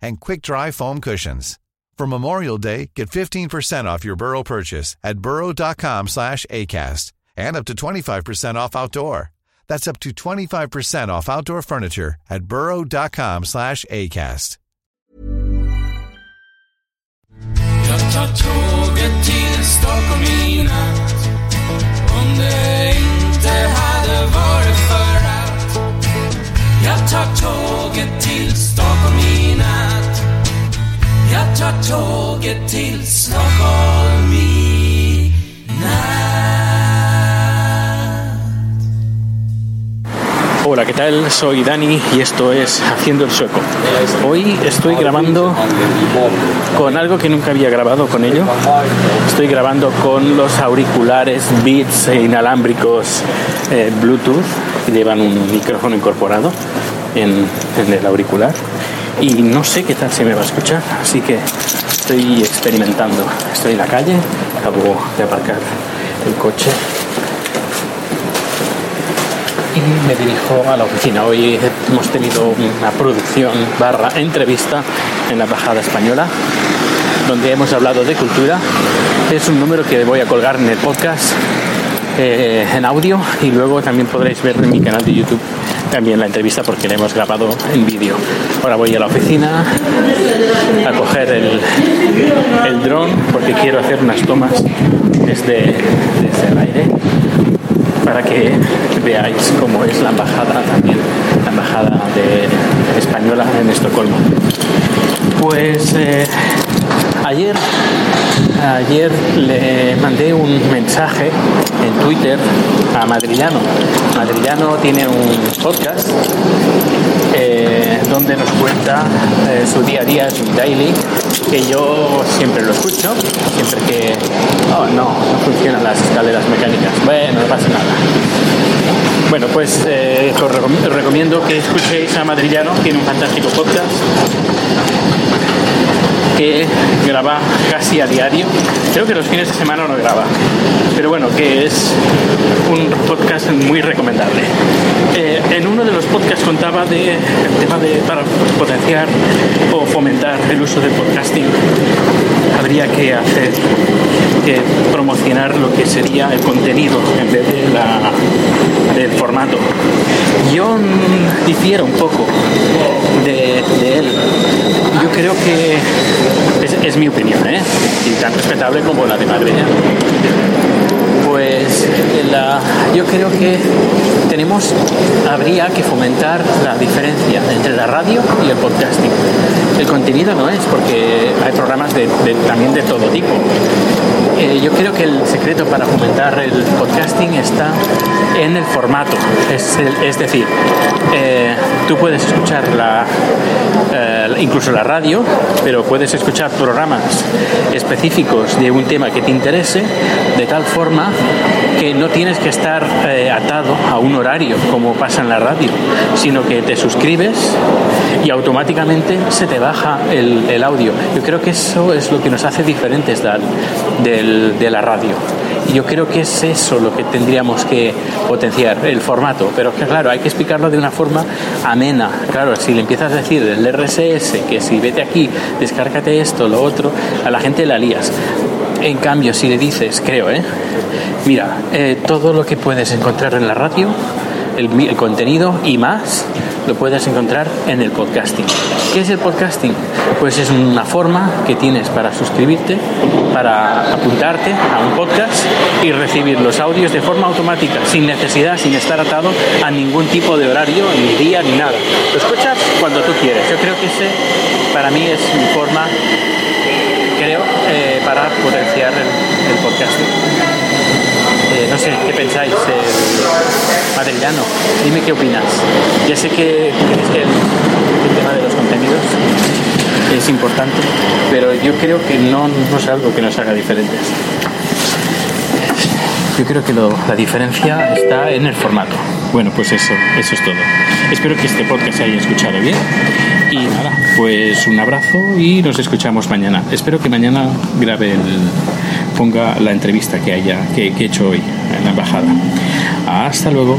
and quick-dry foam cushions. For Memorial Day, get 15% off your Burrow purchase at burrow.com slash ACAST and up to 25% off outdoor. That's up to 25% off outdoor furniture at burrow.com slash ACAST. Stockholm i natt Om det inte hade varit Hola, ¿qué tal? Soy Dani y esto es Haciendo el Sueco. Hoy estoy grabando con algo que nunca había grabado con ello. Estoy grabando con los auriculares Beats inalámbricos eh, Bluetooth que llevan un micrófono incorporado en el auricular. Y no sé qué tal se me va a escuchar, así que estoy experimentando. Estoy en la calle, acabo de aparcar el coche y me dirijo a la oficina. Hoy hemos tenido una producción barra entrevista en la Embajada Española donde hemos hablado de cultura. Es un número que voy a colgar en el podcast eh, en audio y luego también podréis ver en mi canal de YouTube también la entrevista porque la hemos grabado en vídeo. Ahora voy a la oficina a coger el, el dron porque quiero hacer unas tomas desde, desde el aire para que veáis cómo es la embajada también, la embajada de española en Estocolmo. Pues eh, ayer, ayer le mandé un mensaje en Twitter a Madrillano. Madrillano tiene un podcast eh, donde nos cuenta eh, su día a día, su daily, que yo siempre lo escucho, siempre que... Oh, no, no funcionan las escaleras mecánicas. Bueno, no pasa nada. Bueno, pues eh, os recom- os recomiendo que escuchéis a Madrillano, tiene un fantástico podcast que graba casi a diario. Creo que los fines de semana no graba, pero bueno, que es un podcast muy recomendable. Eh, en uno de los podcasts contaba de tema de para potenciar o fomentar el uso del podcasting habría que hacer que promocionar lo que sería el contenido en vez de la, del formato. Yo difiero un poco de él. Yo creo que es, mi opinión, ¿eh? y tan respetable como la de Madrid. Pues la- yo creo que tenemos, habría que fomentar la diferencia entre la radio y el podcasting. El contenido no es, porque hay programas de, de- también de todo tipo. Eh, yo creo que el secreto para fomentar el podcasting está en el formato. Es, decir, eh, tú puedes escuchar la, eh, incluso la radio, pero puedes escuchar programas específicos de un tema que te interese, de tal forma que no tienes que estar eh, atado a un horario como pasa en la radio, sino que te suscribes y automáticamente se te baja el, el audio. Yo creo que eso es lo que nos hace diferentes del- del- de la radio. Yo creo que es eso lo que tendríamos que potenciar, el formato. Pero que claro, hay que explicarlo de una forma amena. Claro, si le empiezas a decir el RSS, que si vete aquí, descárgate esto, lo otro, a la gente la lías. En cambio, si le dices, creo, ¿eh? Mira, eh, todo lo que puedes encontrar en la radio, el, contenido y más, lo puedes encontrar en el podcasting. ¿Qué es el podcasting? Pues es una forma que tienes para suscribirte, para apuntarte a un podcast y recibir los audios de forma automática, sin necesidad, sin estar atado a ningún tipo de horario, ni día, ni nada. Lo escuchas cuando tú quieres. Yo creo que ese para mí es mi forma, creo, eh, para potenciar el podcasting. ¿Qué pensáis? Eh, Madrillano, dime qué opinas. Ya sé que, que el, tema de los contenidos es importante, pero yo creo que no, es algo que nos haga diferentes. Yo creo que la diferencia está en el formato. Bueno, pues eso, eso es todo. Espero que este podcast se haya escuchado bien. Y nada, pues un abrazo y nos escuchamos mañana. Espero que mañana grabe el, ponga la entrevista que haya, que, que he hecho hoy en la embajada. Hasta luego.